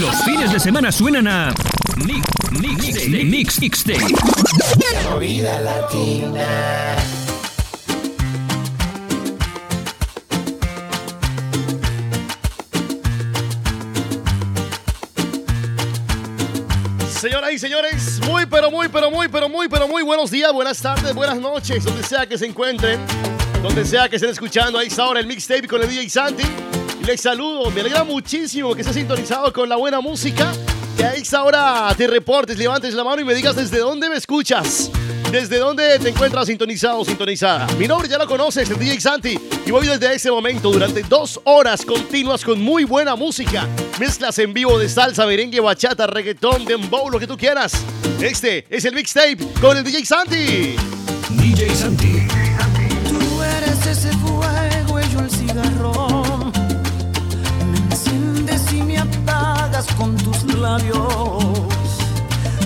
Los fines de semana suenan a Mix, Mix, Mix, Mix, Movida latina. Señoras y señores, muy pero muy pero muy pero muy pero muy buenos días, buenas tardes, buenas noches, donde sea que se encuentren, donde sea que estén escuchando ahí está ahora el mixtape con el DJ Santi. Les saludo, me alegra muchísimo que esté sintonizado con la buena música. Que a esta hora te reportes, levantes la mano y me digas desde dónde me escuchas. Desde dónde te encuentras sintonizado sintonizada. Mi nombre ya lo conoces, el DJ Santi. Y voy desde ese momento durante dos horas continuas con muy buena música. Mezclas en vivo de salsa, merengue, bachata, reggaetón, dembow, lo que tú quieras. Este es el mixtape con el DJ Santi. DJ Santi. Con tus labios.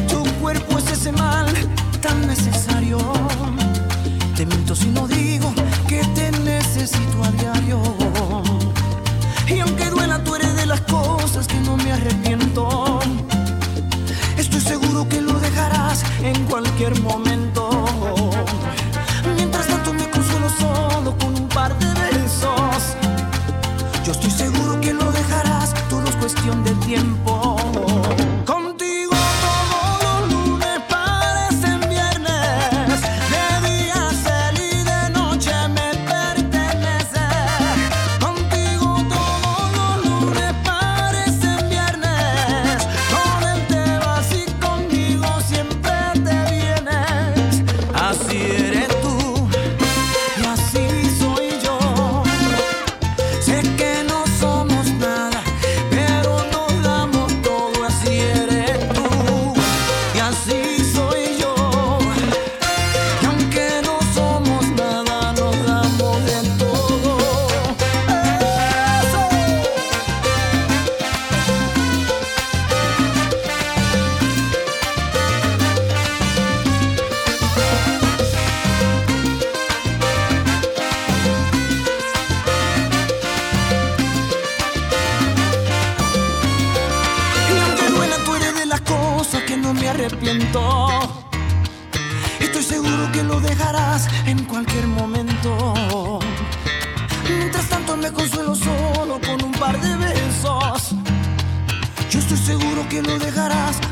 Tu cuerpo es ese mal tan necesario. Te miento si no digo que te necesito a diario. Y aunque duela, tú eres de las cosas que no me arrepiento. Estoy seguro que lo dejarás en cualquier momento. Cuestión de tiempo.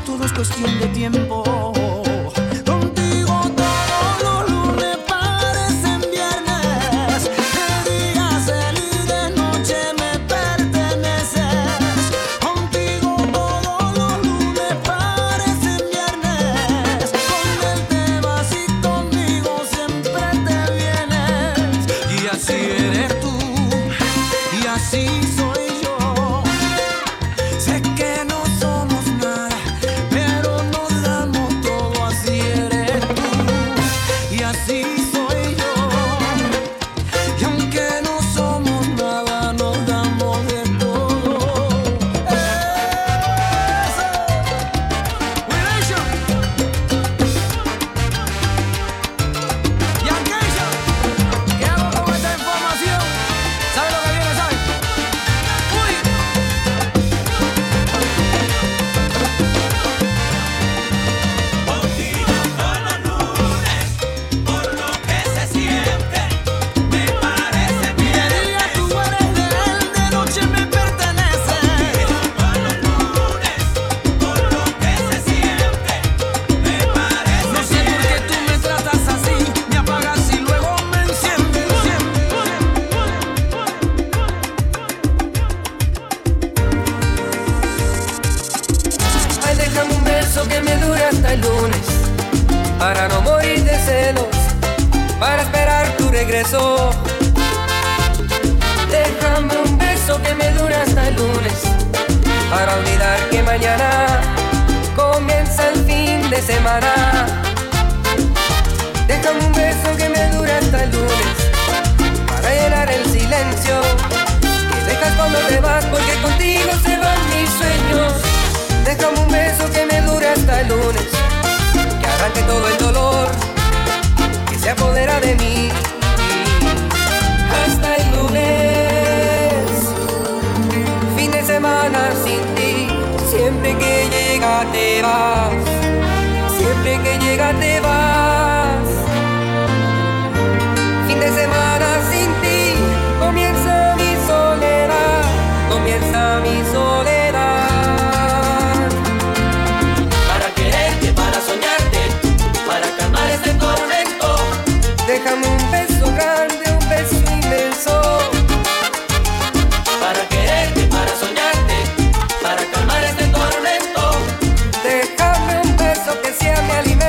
Todo es cuestión de tiempo. Que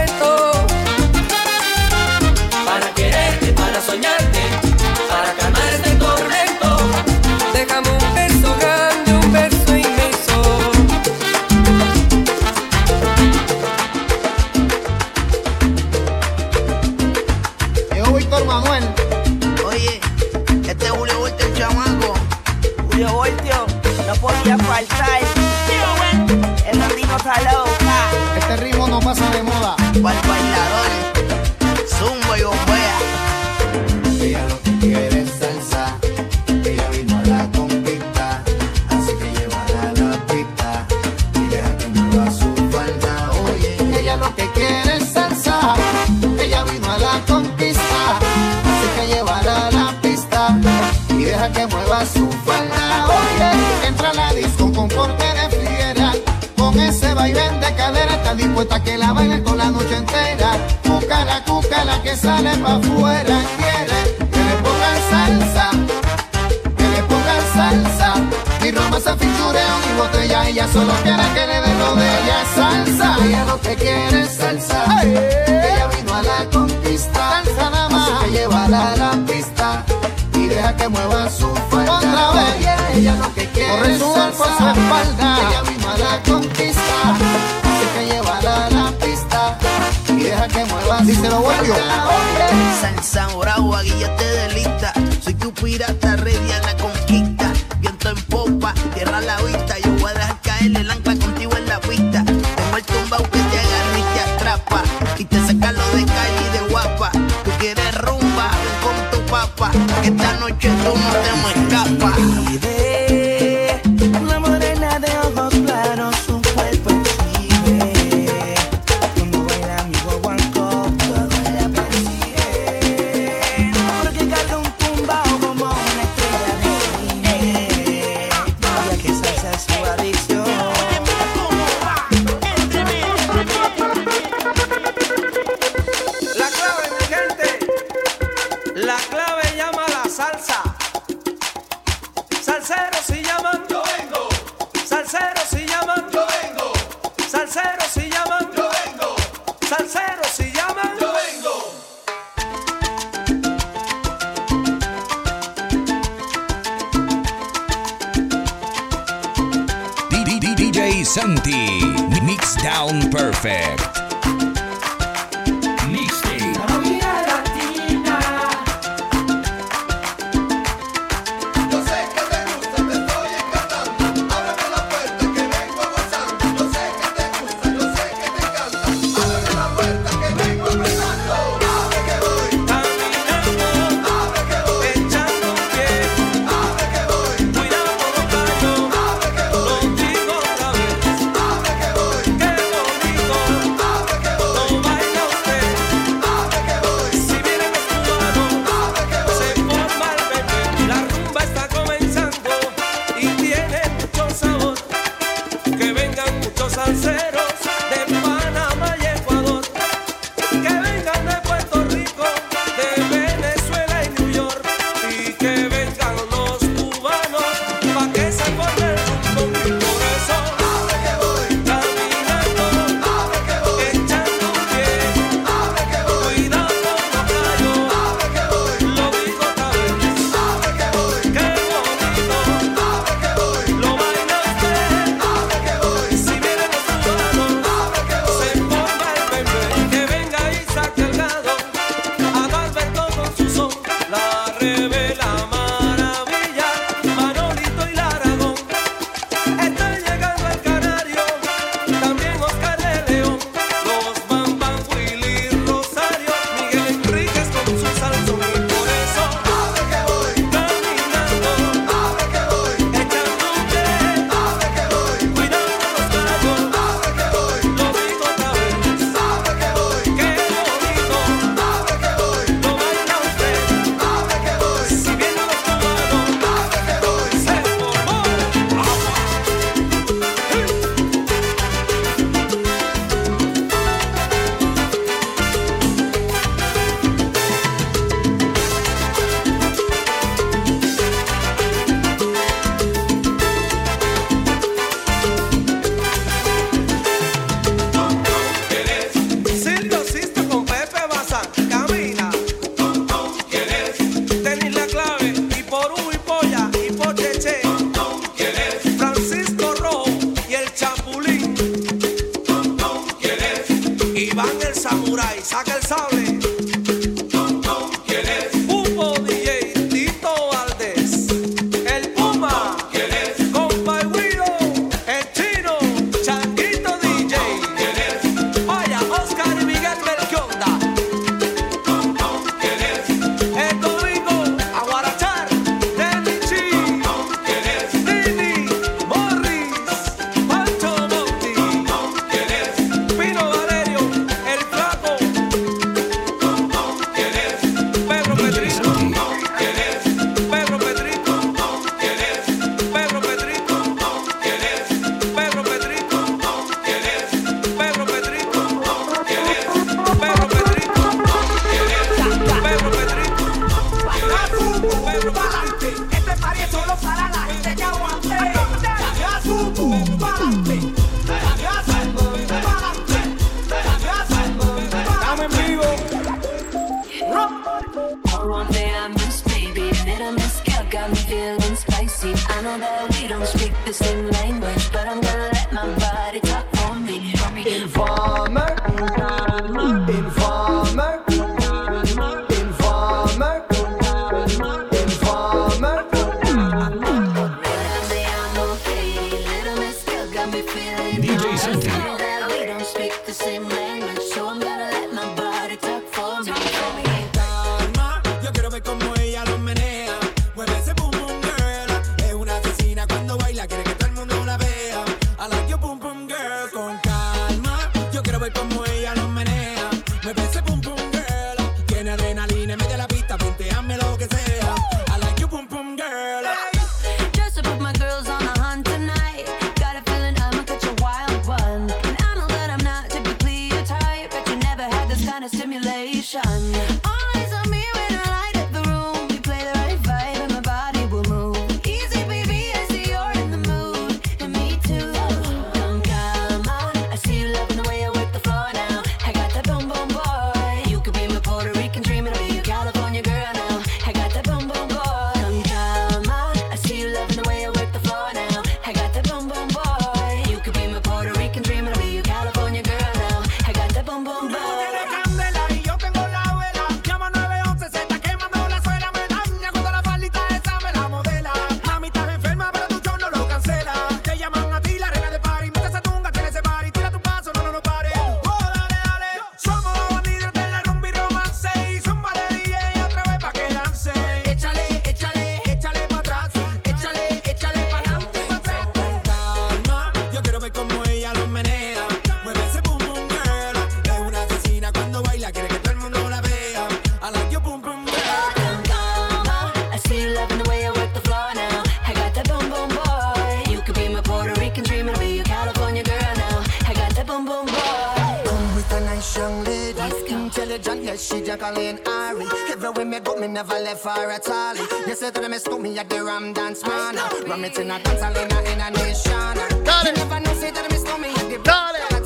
she just calling Ari. Everywhere me go, me never left her at all. You say that me stood me at the Ram Dance Man. Ram it in a dance, in a, in a nation. You never know, say that me stood me at the Dance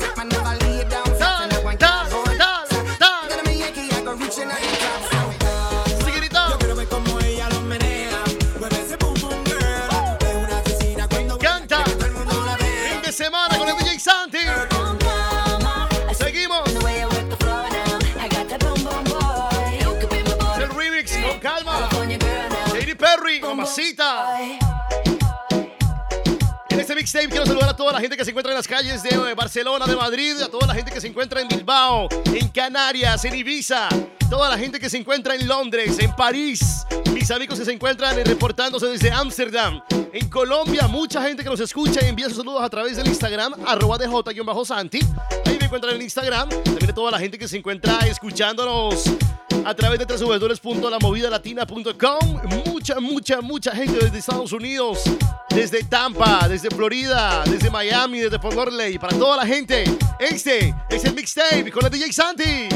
Quiero saludar a toda la gente que se encuentra en las calles de Barcelona, de Madrid, a toda la gente que se encuentra en Bilbao, en Canarias, en Ibiza, toda la gente que se encuentra en Londres, en París, mis amigos que se encuentran reportándose desde Ámsterdam, en Colombia, mucha gente que nos escucha y envía sus saludos a través del Instagram, arroba DJ-Santi encuentran en Instagram. También a toda la gente que se encuentra escuchándonos a través de www.lamovidalatina.com. Mucha, mucha, mucha gente desde Estados Unidos, desde Tampa, desde Florida, desde Miami, desde Fort Lauderdale. Para toda la gente, este es el mixtape con el DJ Santi.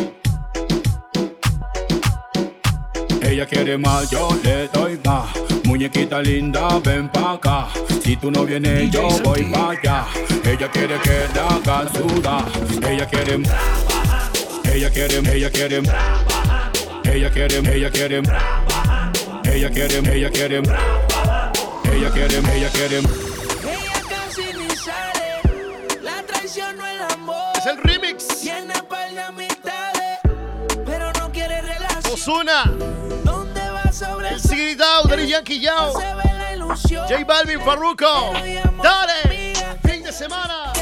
Ella quiere más, yo le doy más. Muñequita linda, ven pa' acá. Si tú no vienes, yo voy pa' allá. Ella quiere que la haga. Ella quiere. Ella quiere, ella quiere. Ella quiere, ella quiere. Ella quiere, ella quiere. Ella quiere, ella quiere. Ella casi ni sale. La traición no el amor. Es el remix. Tiene par de pero no quiere relación. Osuna. Out, Daddy Yankee Yao. J Balvin, Farruko. Dale. Fin de semana.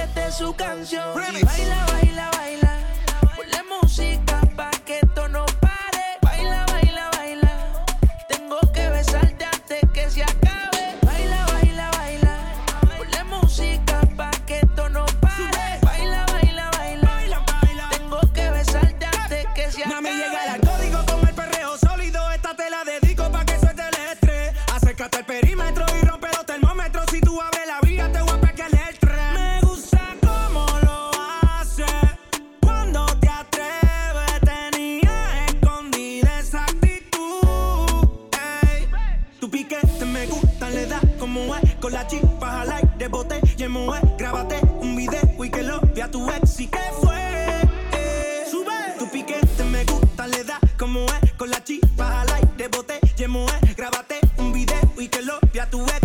Me gusta, le da como es. Con la chispa al aire, bote y en moe. Grábate un video y que lo vea tu ex. ¿Y qué fue? Eh, Sube. Tu piquete me gusta, le da como es. Con la chispa al aire, bote y en moe. Grábate un video y que lo vea tu ex.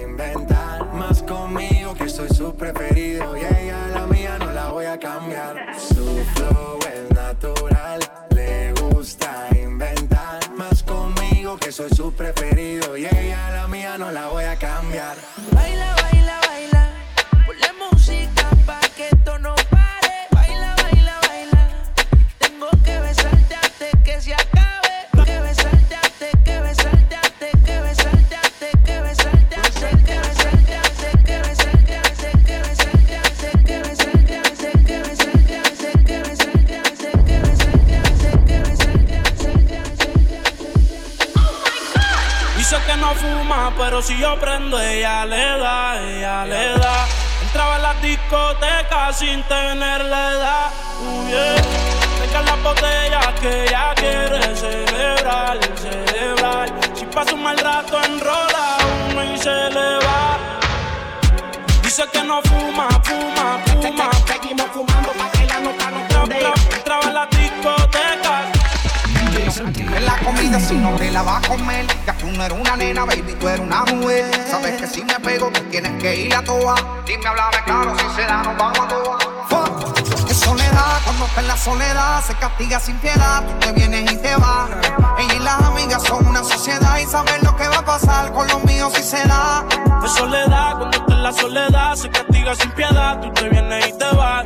soy su preferido. Y ella la mía no la voy a cambiar. Baila, baila, baila. Fuma, pero si yo prendo, ella le da, ella le da. Entraba en las discotecas sin tenerle edad. Uh, yeah. Deja las botellas que ella quiere celebrar, celebrar. Si pasa un mal rato, enrola uno y se le va. Dice que no fuma, fuma, fuma. Seguimos fumando pa' que la nota no Entraba en las discotecas. En la comida si no te la vas a comer Ya tú no eres una nena, baby, tú eres una mujer. Sabes que si me pego, tú tienes que ir a toa. Dime, háblame claro, si se da, nos vamos a toa. Es soledad, cuando está en la soledad Se castiga sin piedad, tú te vienes y te vas. Ella y las amigas son una sociedad Y saber lo que va a pasar con los míos si se da. De soledad, cuando está en la soledad, se castiga sin piedad, tú te vienes y te vas.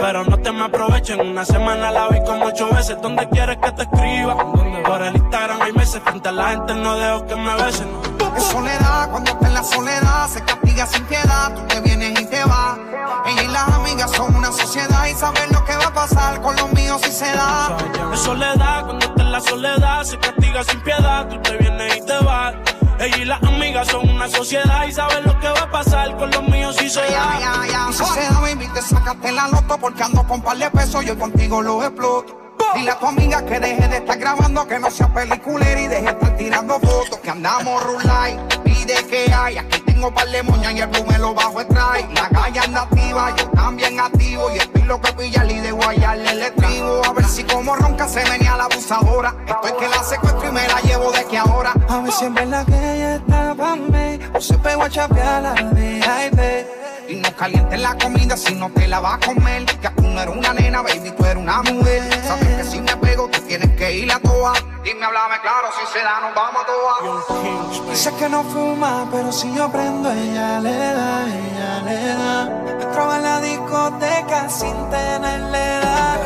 Pero no te me aproveches. En una semana la vi como ocho veces. ¿Dónde quieres que te escriba? Por el Instagram hay meses. Frente a la gente no dejo que me besen. Es soledad, cuando está en la soledad Se castiga sin piedad, tú te vienes y te vas Ella y las amigas son una sociedad Y saben lo que va a pasar con los míos si se da Es soledad, cuando está en la soledad, se castiga sin piedad, tú te vienes y te vas. Ella y las amigas son una sociedad y saben lo que va a pasar con los míos si se da. Y si se da, baby, te sacaste la loto Porque ando con par de pesos, yo contigo los exploto Dile a tu amiga que deje de estar grabando, que no sea peliculera y deje de estar tirando fotos. Que andamos rulay, pide que hay. Aquí tengo par de moñas y el blue me lo bajo extrae. La calle anda activa, yo también activo. Y estoy loco de pillarle y de guayarle el estribo. A ver si como ronca se venía la abusadora. Estoy que la secuestro y me la llevo de que ahora. A ver si es verdad que ella está pa' mí O se pegó a chapear la VIP Y no calientes la comida si no te la vas a comer. Que tú no eres una nena, baby, tú eres una mujer. Sabes que si tú tienes que ir a toa. Dime, háblame claro si se da, nos vamos a tomar. Dice que no fuma, pero si yo prendo, ella le da, ella le da. Entraba en la discoteca sin tenerle edad.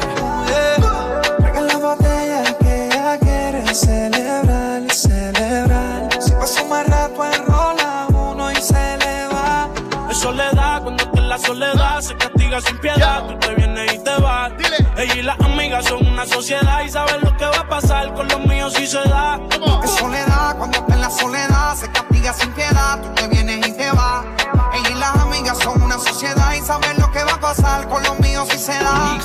Yeah. La botella que ella quiere celebrar, celebrar. Si pasa más rato enrola uno y se le va. Es soledad cuando está en la soledad se castiga sin piedad. Tú te vienes y te vas. Ella y las amigas son una sociedad y saben lo que va a pasar con los míos si se da. Es soledad, cuando está en la soledad, se castiga sin piedad. Tú te vienes y te vas. Ella y las amigas son una sociedad y saben lo que va a pasar con los míos si se da.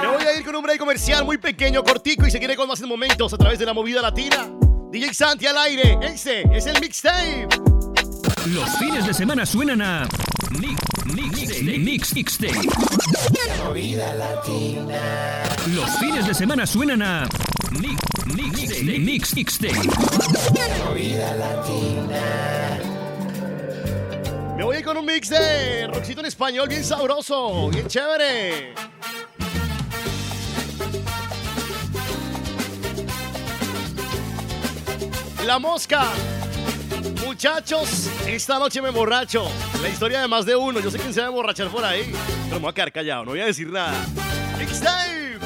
Me voy a ir con un break comercial muy pequeño, cortico y seguiré con más momentos a través de la movida latina. DJ Santi al aire, ese es el mixtape. Los fines de semana suenan a Mix, Mix, Mix, Mixtape. Movida latina. Los fines de semana suenan a Mix, Mix, Mix, Mixtape. Movida latina. Me voy a ir con un mix de rockcito en español bien sabroso, bien chévere. La mosca. Muchachos, esta noche me emborracho. La historia de más de uno. Yo sé quién se va a emborrachar por ahí. Pero me voy a quedar callado, no voy a decir nada. Mixtape.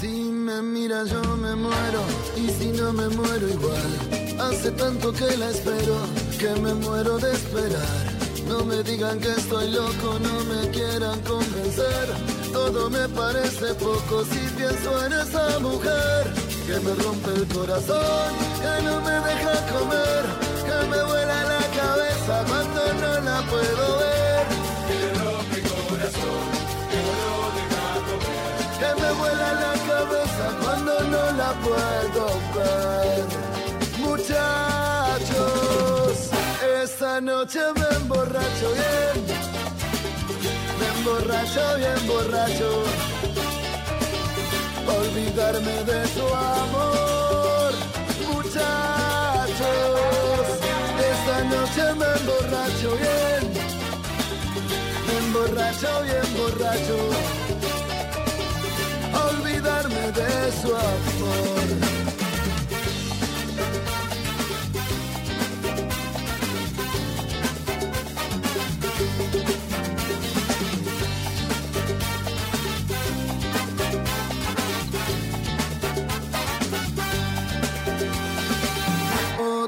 Si me miras yo me muero y si no me muero igual. Hace tanto que la espero que me muero de esperar. No me digan que estoy loco, no me quieran convencer. Todo me parece poco si pienso en esa mujer que me rompe el corazón, que no me deja comer, que me vuela la cabeza cuando no la puedo ver. Que le rompe el corazón, que no deja comer, que me vuela la cabeza cuando no la puedo ver. Muchachos, esta noche me emborracho bien, me emborracho bien borracho olvidarme de su amor. Muchachos, esta noche me emborracho bien, me emborracho bien borracho. Olvidarme de su amor.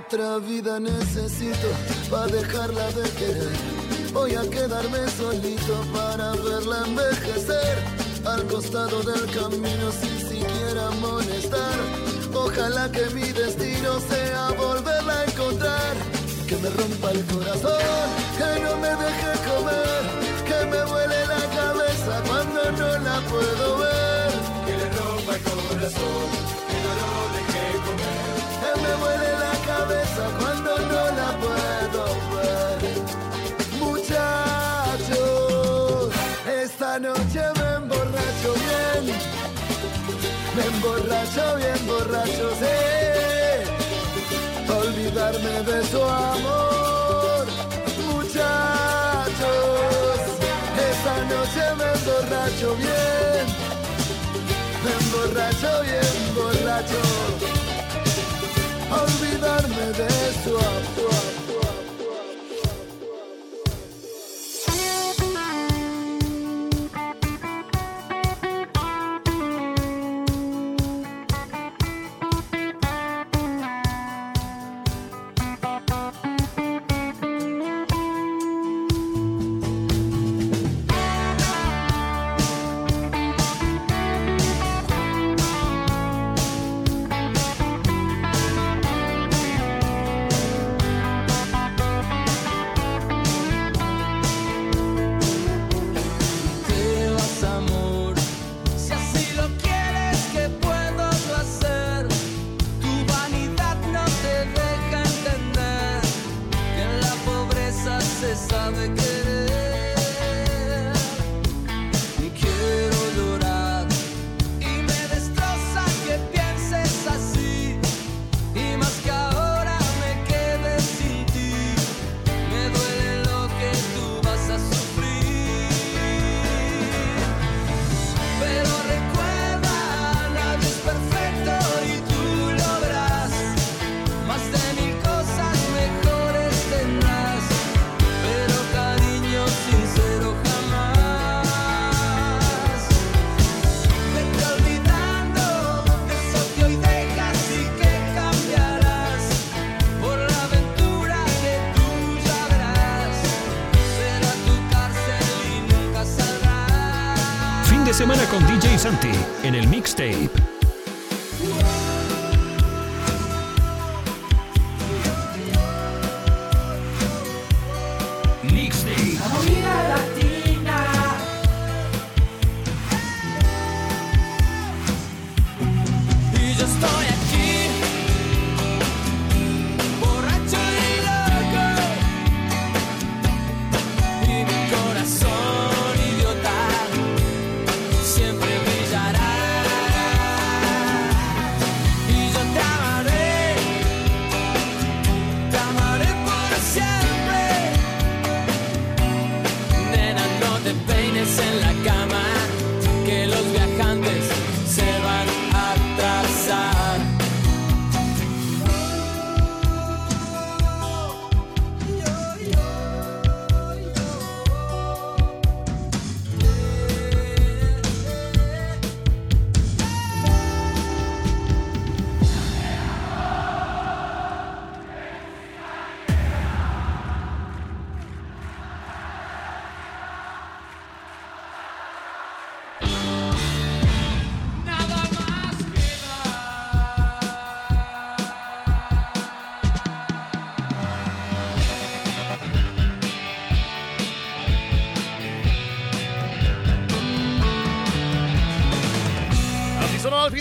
Otra vida necesito para dejarla de querer. Voy a quedarme solito para verla envejecer. Al costado del camino sin siquiera molestar. Ojalá que mi destino sea volverla a encontrar. Que me rompa el corazón, que no me deje comer. Que me vuele la cabeza cuando no la puedo ver. Que le rompa el corazón, emborracho bien borracho, sí. Olvidarme de su amor. Muchachos, esta noche me emborracho bien. Me emborracho bien borracho State.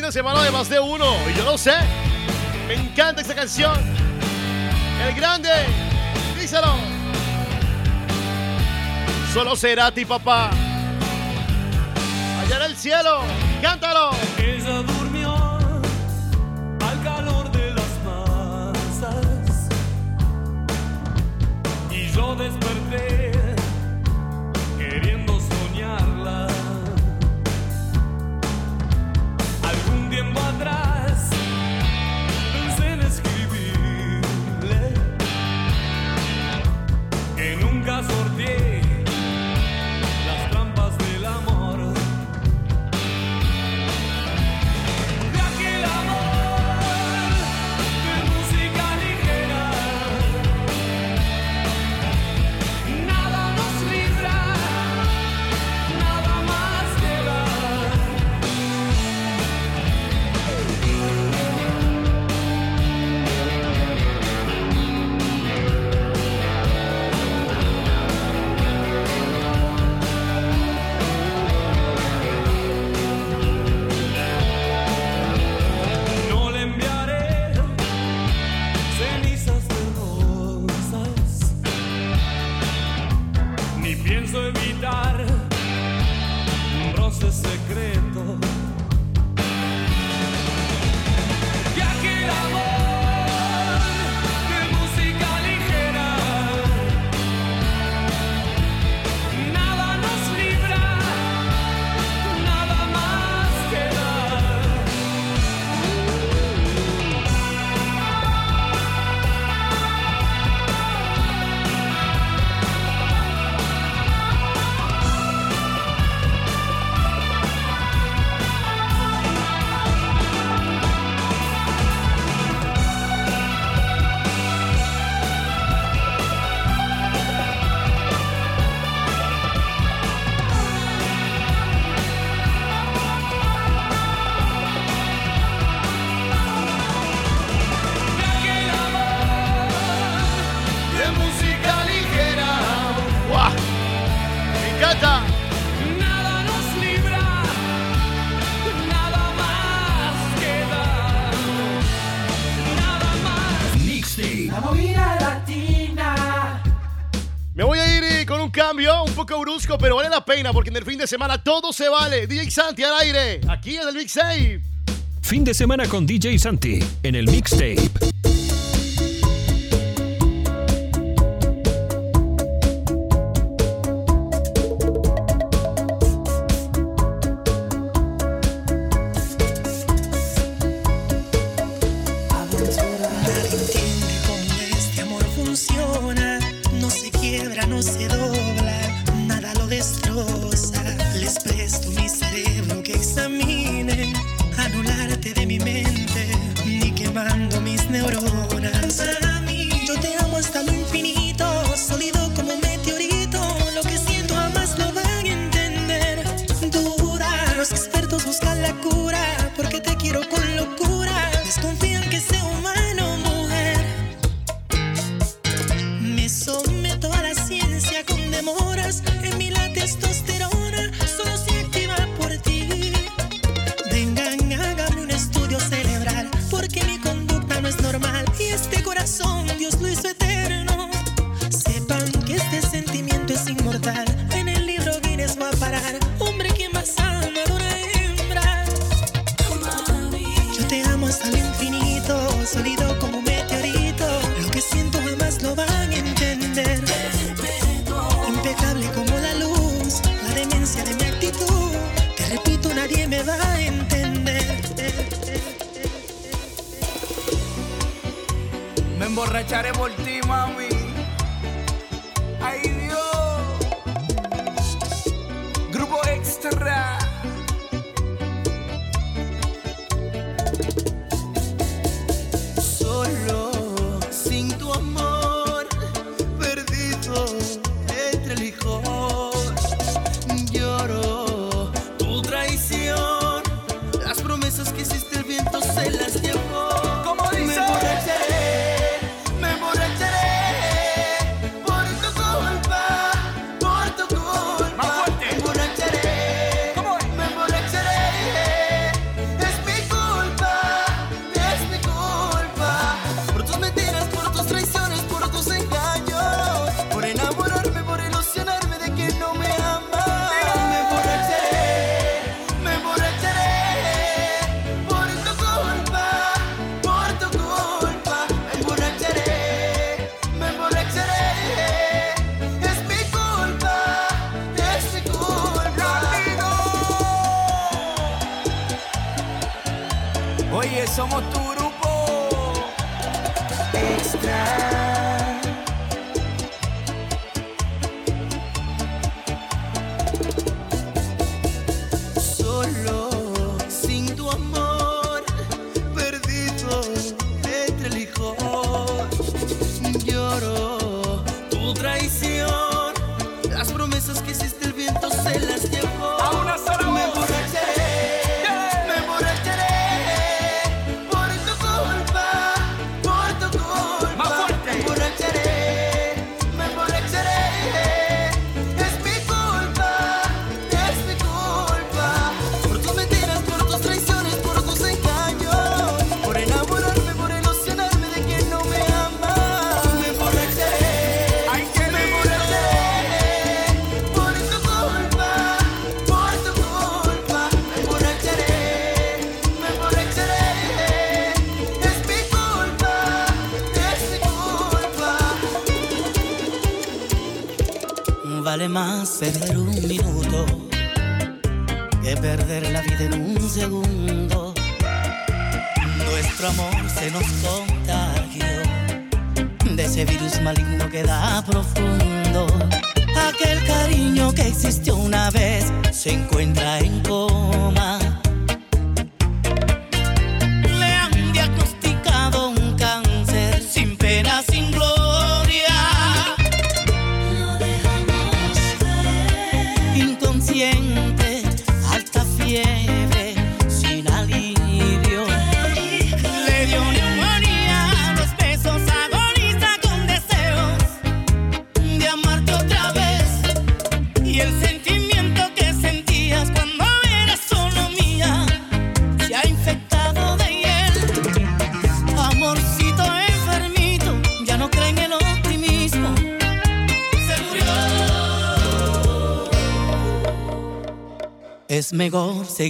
de semana de más de uno. Y yo lo sé. Me encanta esta canción. El grande. Díselo. Solo será ti, papá. Allá en el cielo. Cántalo. pero vale la pena porque en el fin de semana todo se vale. DJ Santi al aire, aquí en el Mixtape. Fin de semana con DJ Santi en el Mixtape. takes time.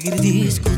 take it easy.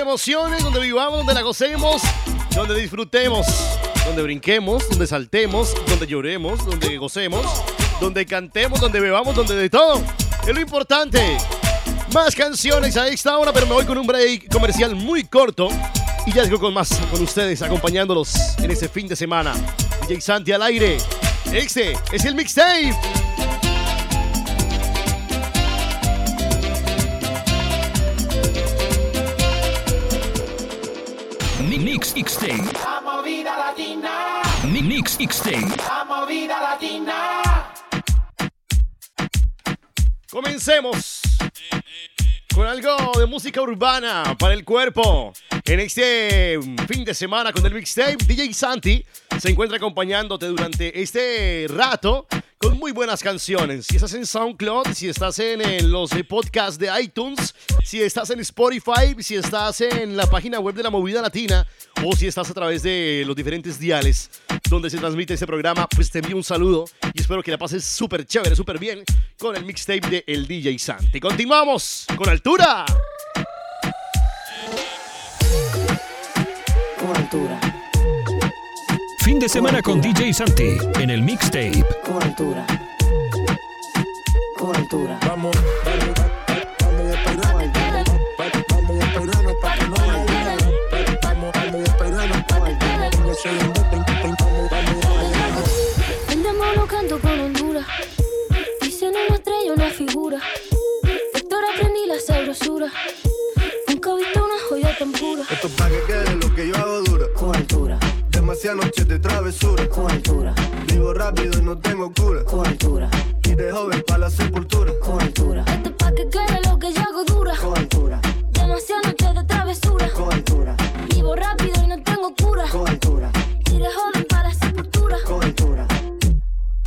Emociones, donde vivamos, donde la gocemos, donde disfrutemos, donde brinquemos, donde saltemos, donde lloremos, donde gocemos, donde cantemos, donde bebamos, donde de todo. Es lo importante. Más canciones a esta hora, pero me voy con un break comercial muy corto. Y ya llego con más con ustedes, acompañándolos en este fin de semana. DJ Santi al aire. Este es el mixtape. Mixtape. La movida. Comencemos con algo de música urbana para el cuerpo. En este fin de semana con el mixtape, DJ Santi se encuentra acompañándote durante este rato con muy buenas canciones. Si estás en SoundCloud, si estás en, los eh, podcasts de iTunes, si estás en Spotify, si estás en la página web de la Movida Latina o si estás a través de los diferentes diales donde se transmite este programa, pues te envío un saludo y espero que la pases súper chévere, súper bien con el mixtape de El DJ Santi. Continuamos con altura. Con altura, Fin de semana con DJ Santi en el Mixtape. con altura. Con altura. Vamos, vamos, de travesura. Con altura. Vivo rápido y no tengo cura. Con altura. Y de joven para la sepultura. Con altura. Esto es pa' que quede lo que yo hago dura. Con altura. Demasiadas noches de travesura. Con altura. Vivo rápido y no tengo cura. Con altura. Y de joven para la sepultura. Con altura.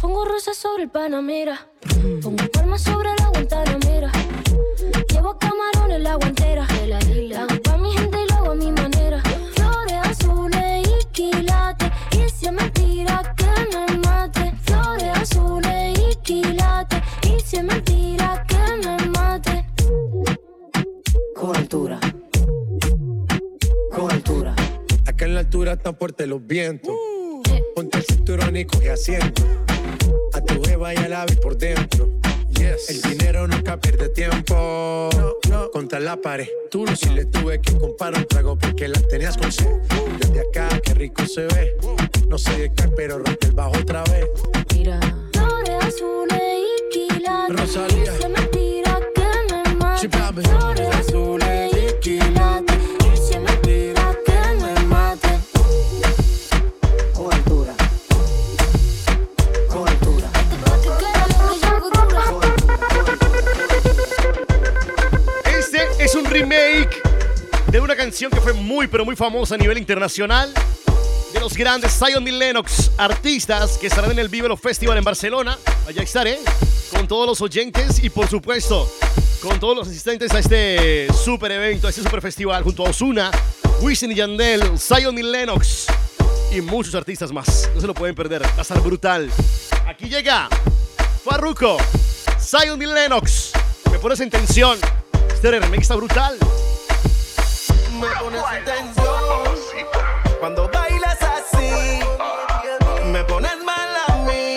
Pongo rosas sobre el Panamera. Pongo palmas sobre la fuertes los vientos. Ponte el cinturón y coge asiento. A tu jeva y a la vi por dentro. El dinero nunca pierde tiempo. Contra la pared. Tú no si le tuve que comprar un trago porque las tenías con sed. Desde acá, qué rico se ve. No sé de qué, pero rompe el bajo otra vez. Mira. Flores azules y quilates. Rosalía. Y si es mentira que me. Sí, papi. Flores azules y quilates. remake de una canción que fue muy, pero muy famosa a nivel internacional. De los grandes Zion y Lennox, artistas que estarán en el Vívelo Festival en Barcelona. Allá estaré con todos los oyentes y, por supuesto, con todos los asistentes a este super evento, a este super festival, junto a Osuna, Wisin y Yandel, Zion y Lennox y muchos artistas más. No se lo pueden perder, va a estar brutal. Aquí llega Farruko, Zion y Lennox. Me pones en tensión remix está brutal. Me pones en cuando bailas así. Me pones mal a mí.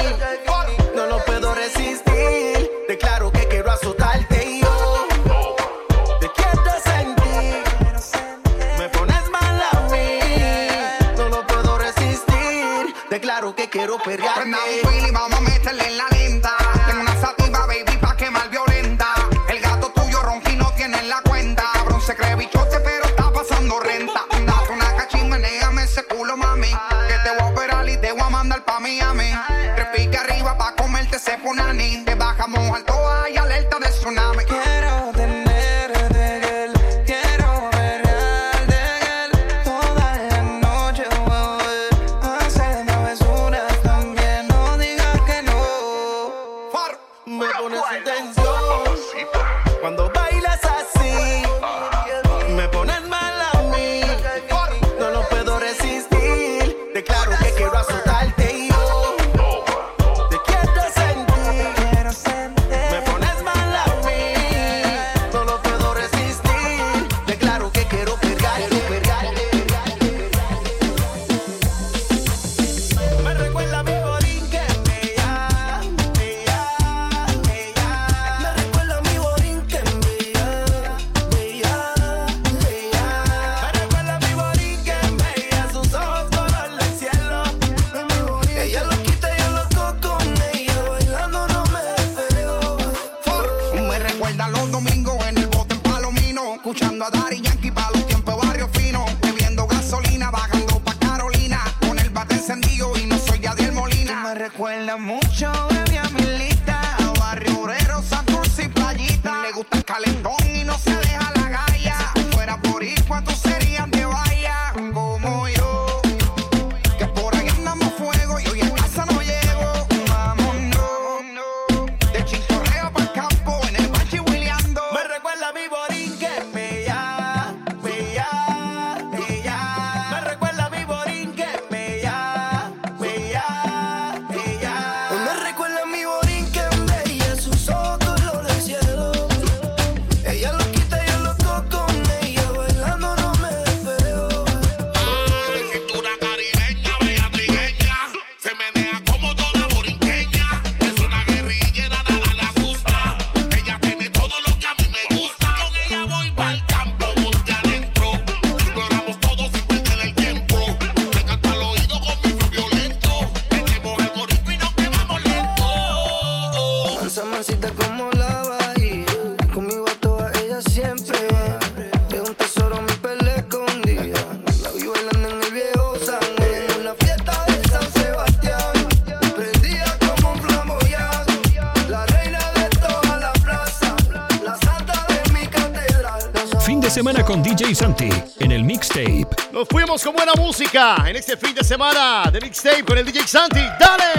No lo puedo resistir. Declaro que quiero azotarte. Claro que quiero perrearte. Prendamos un Billy, vamos a meterle en la música en este fin de semana de mixtape con el DJ Santi. ¡Dale!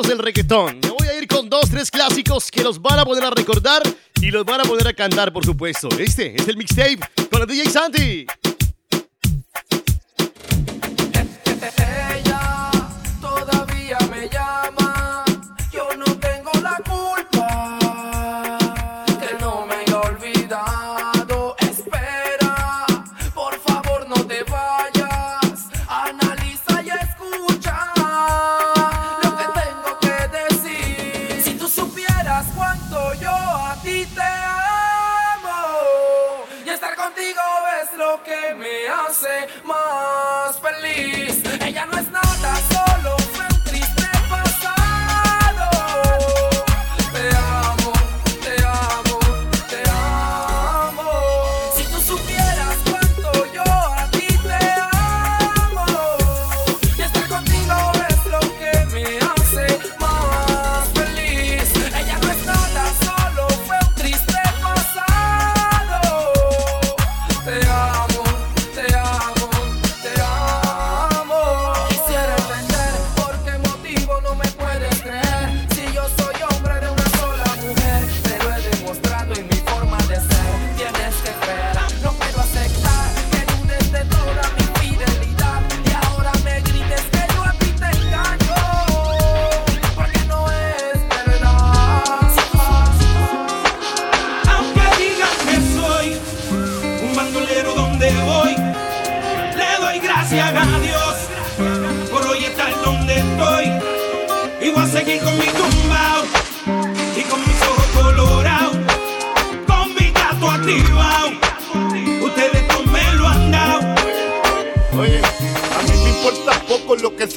clásicos del reggaetón. Me voy a ir con dos, tres clásicos que los van a poder a recordar y los van a poder a cantar, por supuesto. Este es el mixtape con el DJ Santi.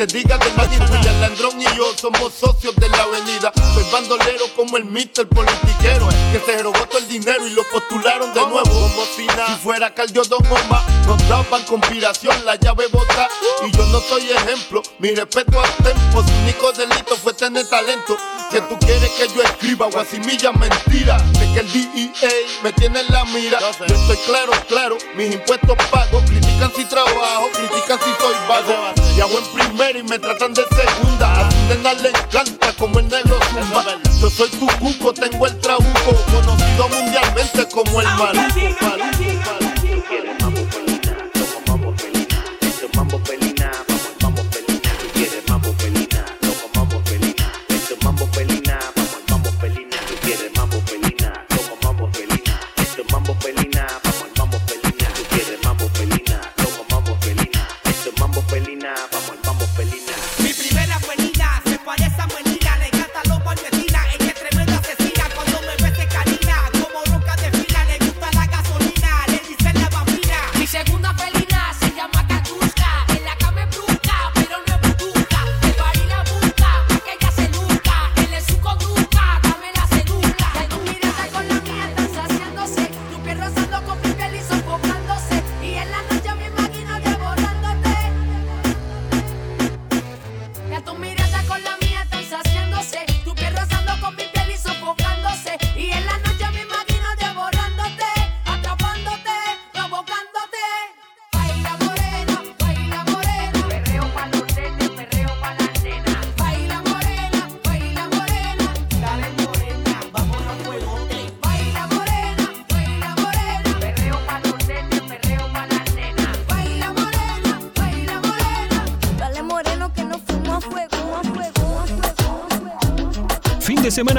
se diga de Magistrilla, Landrón y yo somos socios de la avenida. Soy bandolero como el mister politiquero, que se robó todo el dinero y lo postularon de nuevo. Como si nada fuera Caldiodón bomba, nos daban conspiración, la llave bota. Y yo no soy ejemplo, mi respeto al tempo. Su único delito fue tener talento. Que tú quieres que yo escriba guasimillas mentiras. De que el DEA me tiene en la mira. Yo estoy claro, claro, mis impuestos pagos. Critican si trabajo, critican si soy vago. Y hago en primer y me tratan de segunda. A Sirena le encanta como el negro zumba. Yo soy tu cuco, tengo el trabuco, conocido mundialmente como el maluco.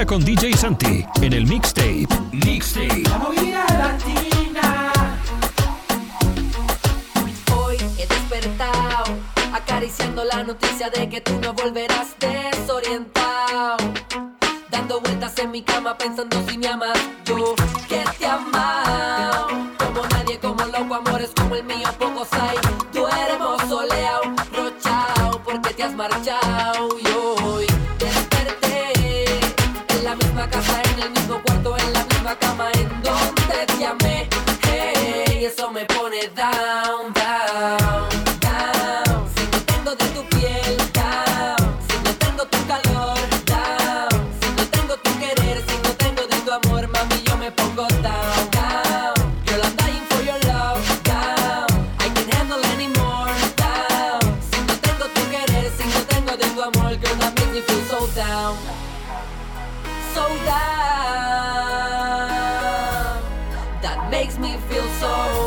con DJ Santi en el mixtape.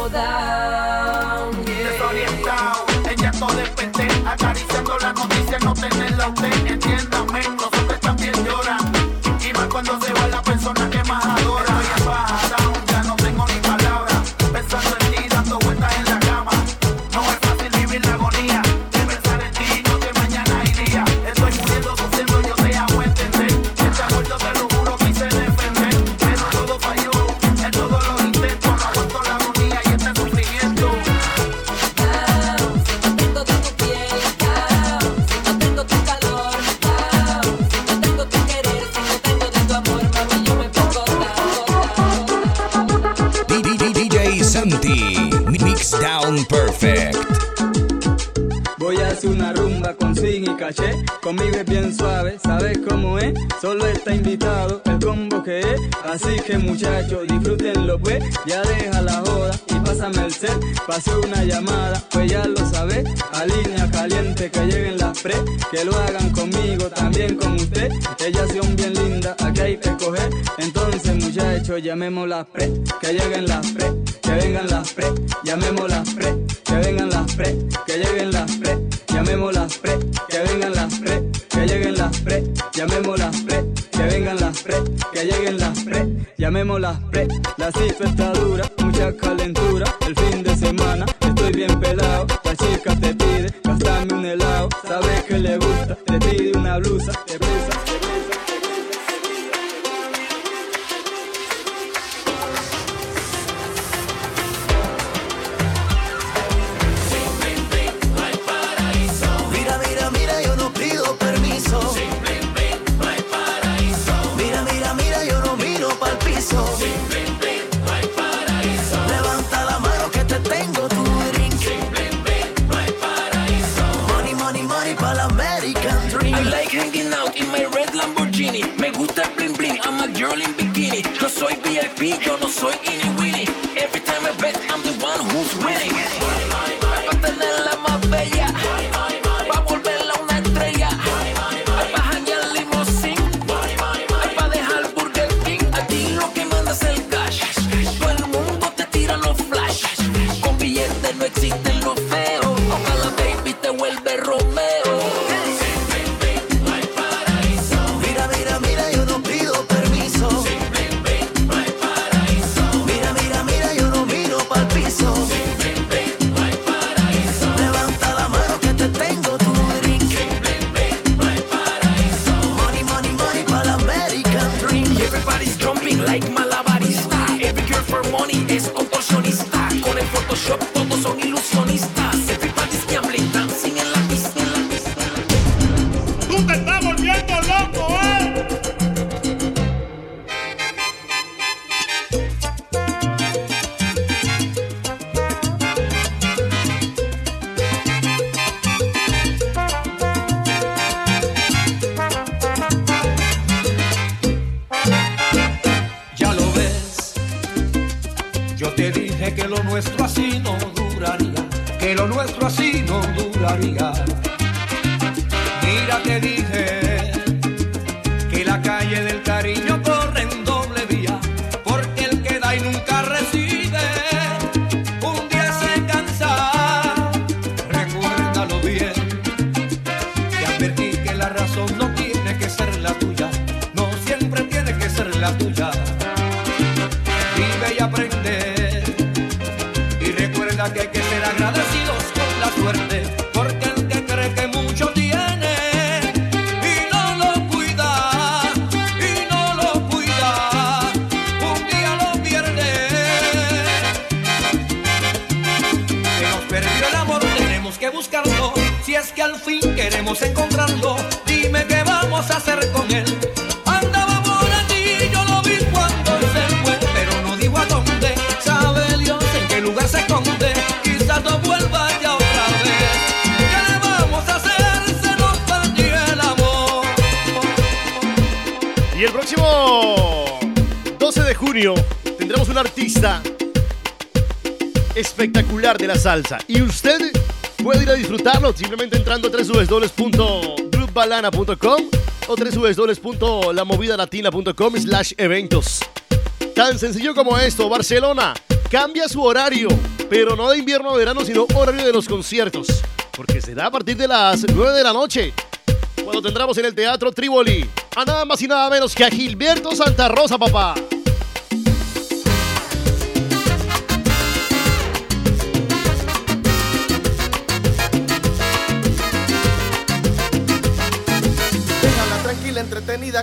that Oye muchacho, disfrútenlo pues, ya deja la joda y pásame el set, pase una llamada, pues ya lo sabes, a línea caliente que lleguen las pre, que lo hagan conmigo, también con usted, ellas son bien lindas, aquí hay que coger, entonces muchacho, llamemos las pre, que lleguen las pre, que vengan las pre, llamemos las pre, que vengan las pre, que lleguen las pre, llamemos las pre. comémosla, pre, la cifra está dura, mucha calentura. salsa. Y usted puede ir a disfrutarlo simplemente entrando a www.groupbalana.com o www.lamovidalatina.com slash eventos. Tan sencillo como esto, Barcelona cambia su horario, pero no de invierno a verano, sino horario de los conciertos, porque será a partir de las 9 de la noche, cuando tendremos en el Teatro Trívoli a nada más y nada menos que a Gilberto Santa Rosa, papá.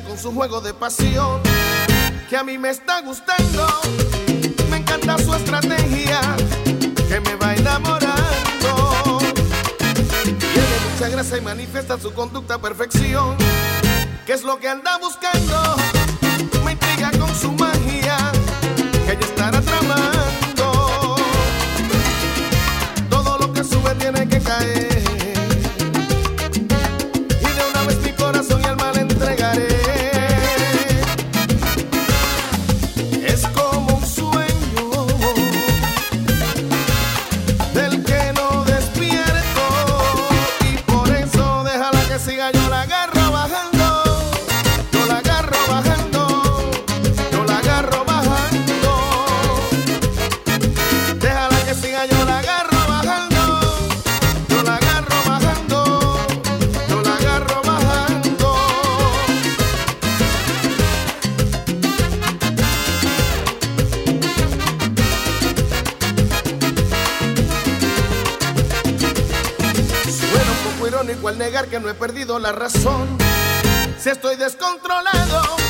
con su juego de pasión, que a mí me está gustando. Me encanta su estrategia, que me va enamorando. Tiene mucha gracia y manifiesta su conducta a perfección, que es lo que anda buscando. no he perdido la razón. Si estoy descontrolado.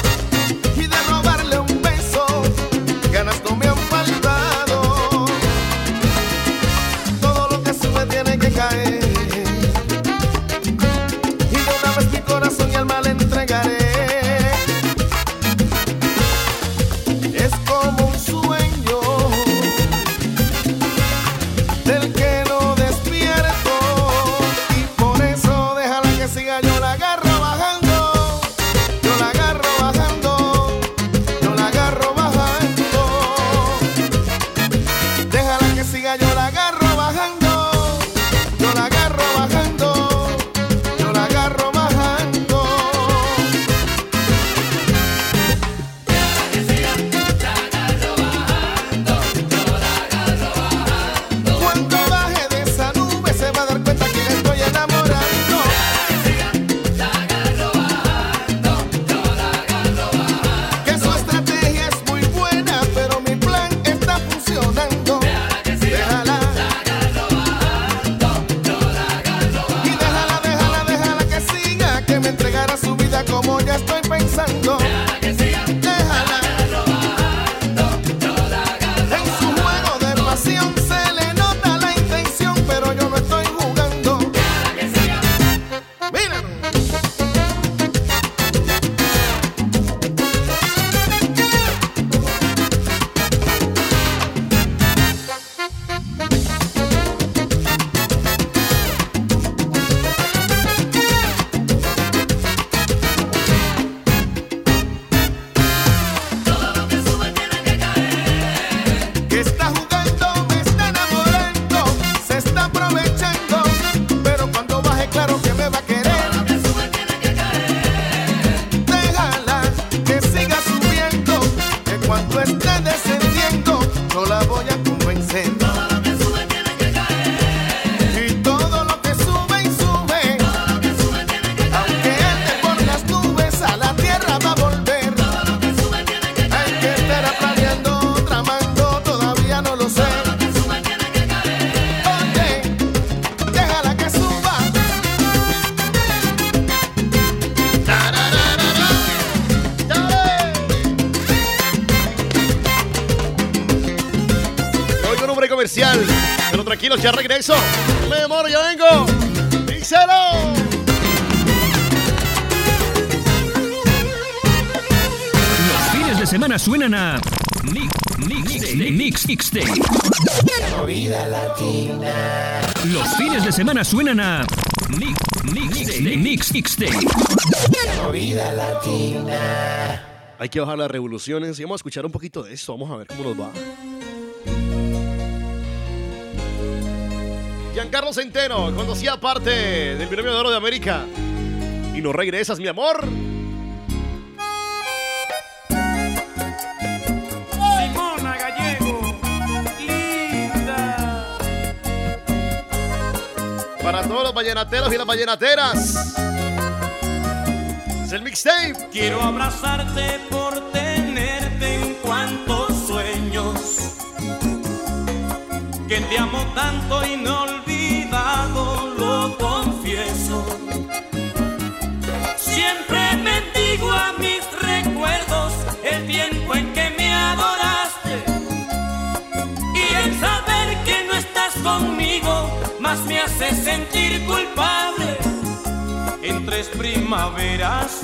Regreso. Me demoro, ya vengo. Díselo. Los fines de semana suenan a Mix, Mix, Mix, Mixtape. Movida latina. Los fines de semana suenan a Mix, Mix, Mix, Mixtape. Movida latina. Hay que bajar las revoluciones y vamos a escuchar un poquito de esto. Vamos a ver cómo nos va. Giancarlo Centeno, cuando hacía parte del Binomio de Oro de América. Y no regresas, mi amor. Simona Gallego, linda. Para todos los vallenateros y las vallenateras. Es el mixtape. Quiero abrazarte por tenerte en cuantos sueños. Que te amo tanto y no olvidado, confieso. Siempre bendigo a mis recuerdos el tiempo en que me adoraste. Y el saber que no estás conmigo, más me hace sentir culpable. En tres primaveras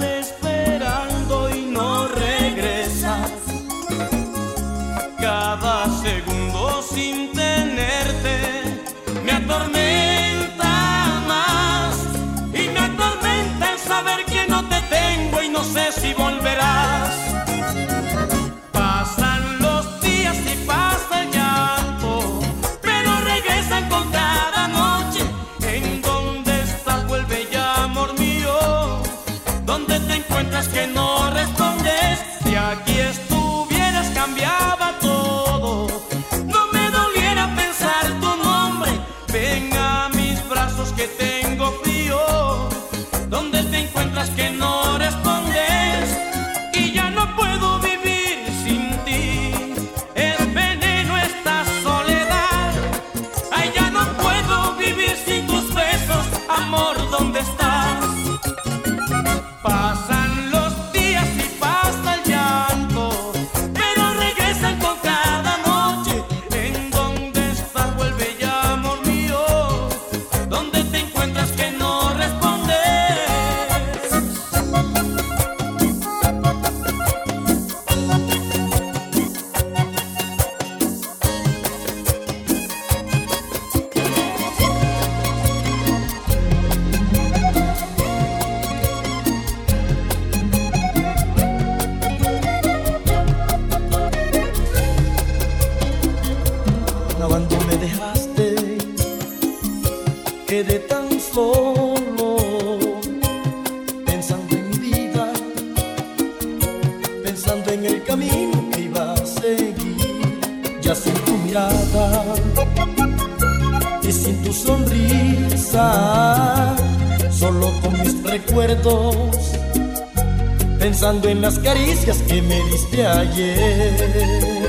las caricias que me diste ayer.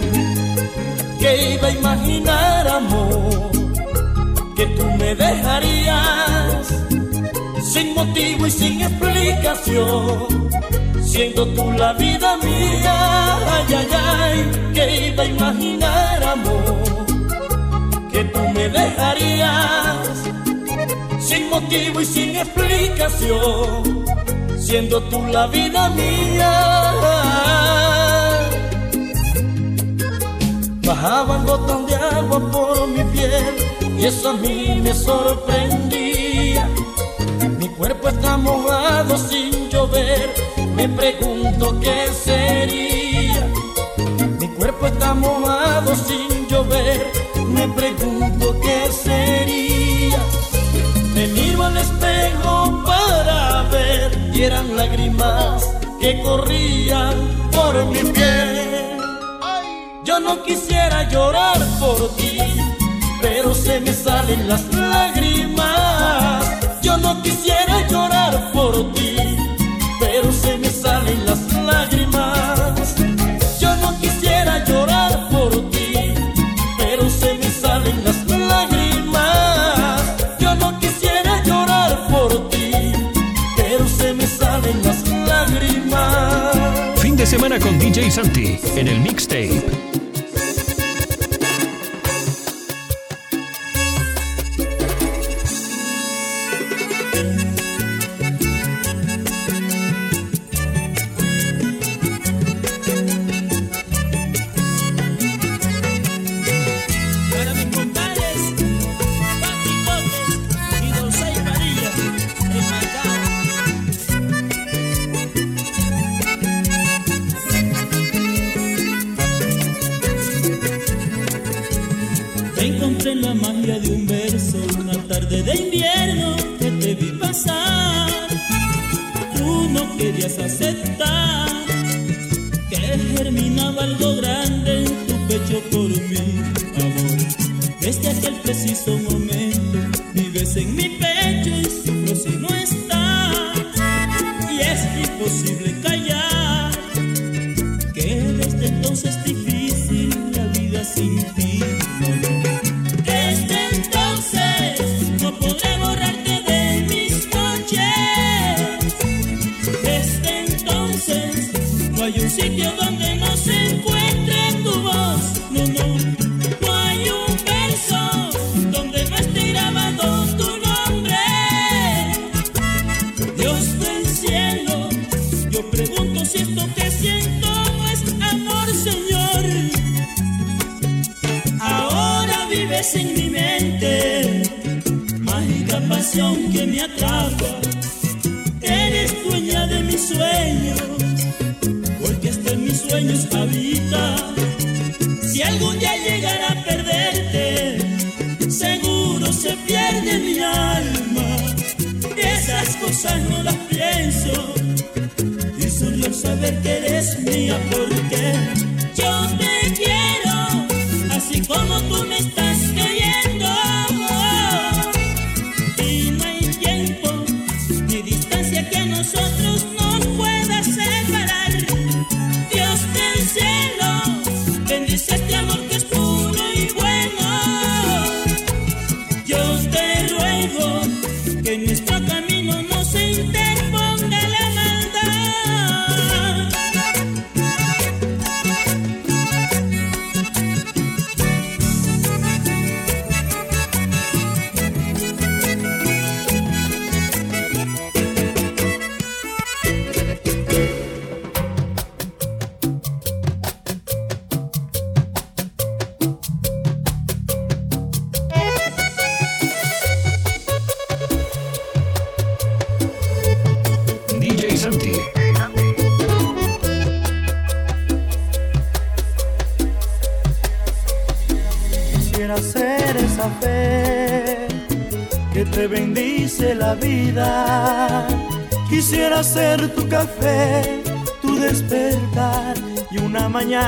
Que iba a imaginar amor que tú me dejarías sin motivo y sin explicación siendo tú la vida mía. Ay ay ay que iba a imaginar amor que tú me dejarías sin motivo y sin explicación siendo tú la vida mía Bajaban gotas de agua por mi piel y eso a mí me sorprendía. Mi cuerpo está mojado sin llover, me pregunto qué sería. Mi cuerpo está mojado sin llover, me pregunto qué sería. Me miro al espejo eran lágrimas que corrían por mi piel. Yo no quisiera llorar por ti, pero se me salen las lágrimas. Yo no quisiera llorar por ti, pero se me salen las lágrimas. DJ Santi en el mixtape.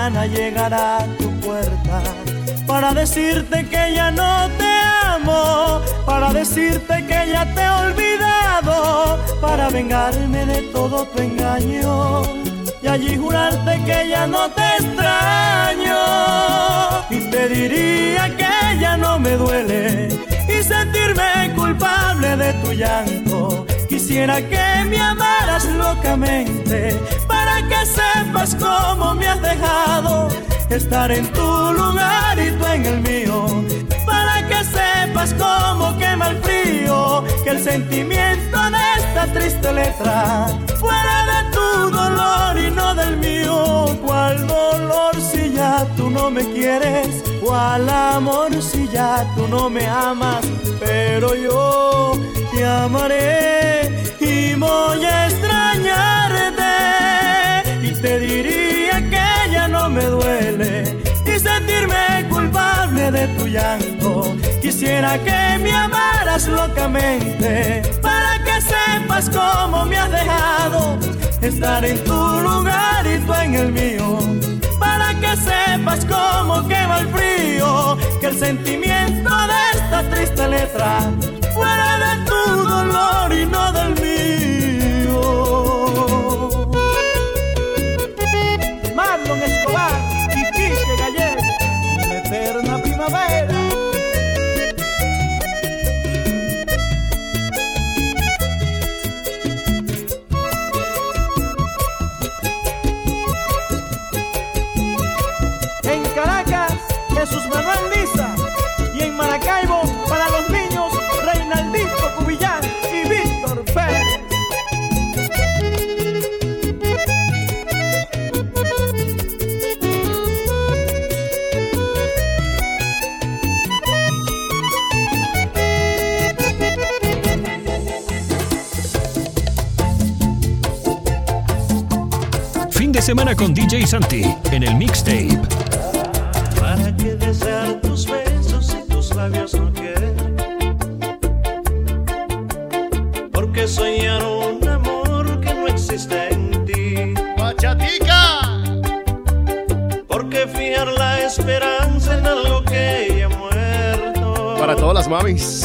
Mañana llegar a tu puerta para decirte que ya no te amo, para decirte que ya te he olvidado, para vengarme de todo tu engaño y allí jurarte que ya no te extraño y te diría que ya no me duele y sentirme culpable de tu llanto. Quisiera que me amaras locamente que sepas cómo me has dejado estar en tu lugar y tú en el mío. Para que sepas cómo quema el frío, que el sentimiento de esta triste letra fuera de tu dolor y no del mío. ¿Cuál dolor si ya tú no me quieres? ¿Cuál amor si ya tú no me amas? Pero yo te amaré y voy a me duele y sentirme culpable de tu llanto. Quisiera que me amaras locamente para que sepas cómo me has dejado estar en tu lugar y tú en el mío. Para que sepas cómo quema el frío, que el sentimiento de esta triste letra fuera de tu dolor y no con DJ Santi en el mixtape. ¿Para qué desear tus besos y tus labios no quieren. Porque soñar un amor que no existe en ti. ¡Bachatica! Porque fiar la esperanza en algo que ya ha muerto. Para todas las mamis.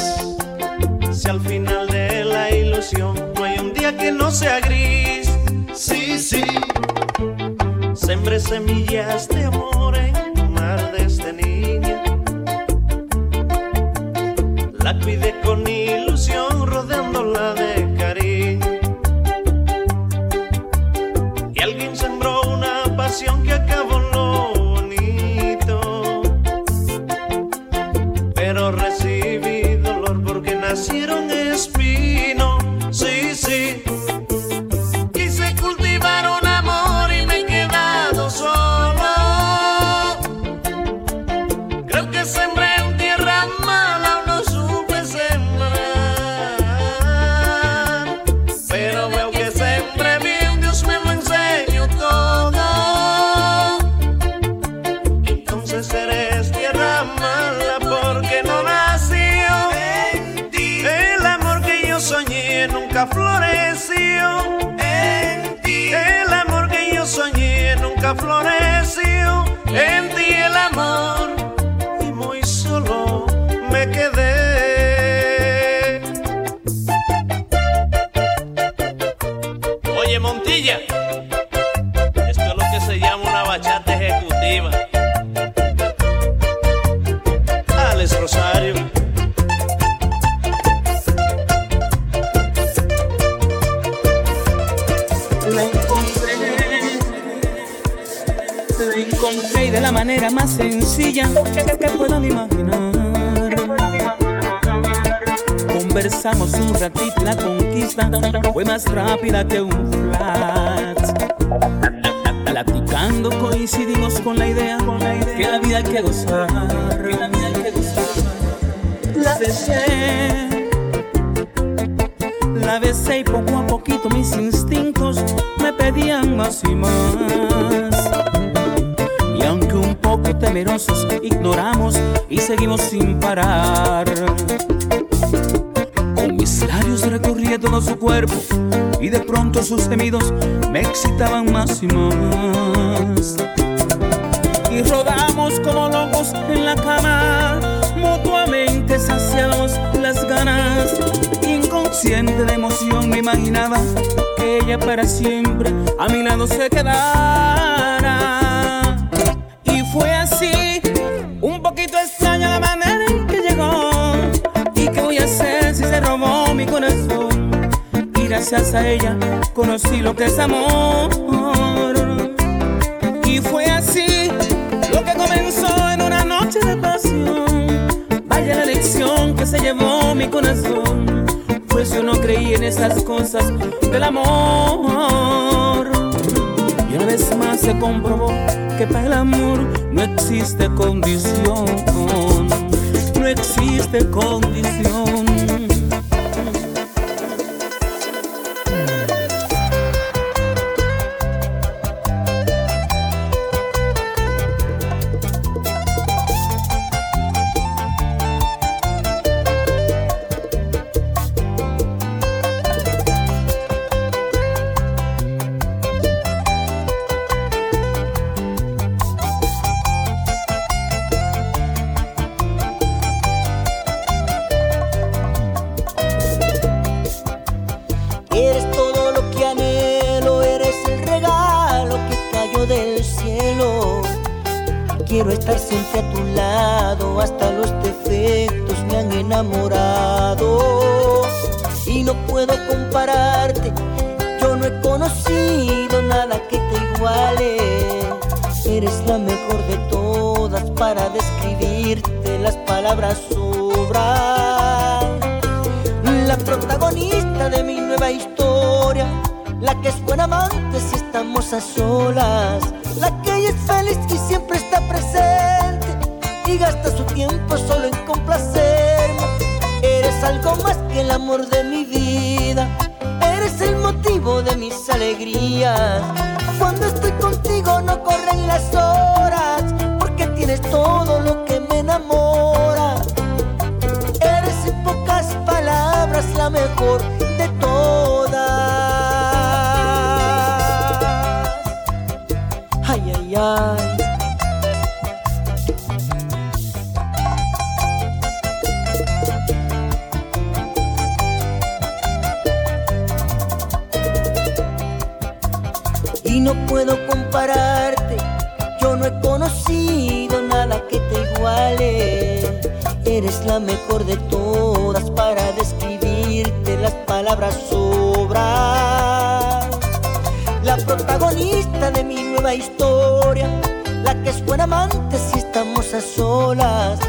La besé la besé y poco a poquito mis instintos me pedían más y más. Y aunque un poco temerosos ignoramos y seguimos sin parar. Con mis labios recorría todo su cuerpo y de pronto sus gemidos me excitaban más y más. Y en la cama, mutuamente saciados las ganas. Inconsciente de emoción me imaginaba que ella para siempre a mi lado se quedara. Y fue así, un poquito extraña la manera en que llegó. ¿Y qué voy a hacer si se robó mi corazón? Y gracias a ella conocí lo que es amor. Llevó mi corazón. Pues yo no creí en esas cosas del amor. Y una vez más se comprobó que para el amor no existe condición. No existe condición. amor. protagonista de mi nueva historia, la que es buena amante si estamos a solas.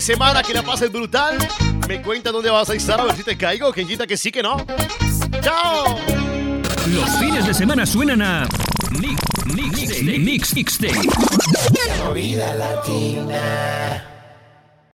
De semana. Que la pases brutal. Me cuenta dónde vas a estar a ver si te caigo. Kenjita que sí que no. ¡Chao! Los fines de semana suenan a Mix, Mix, Mix, Mix, Mixtape. Movida latina.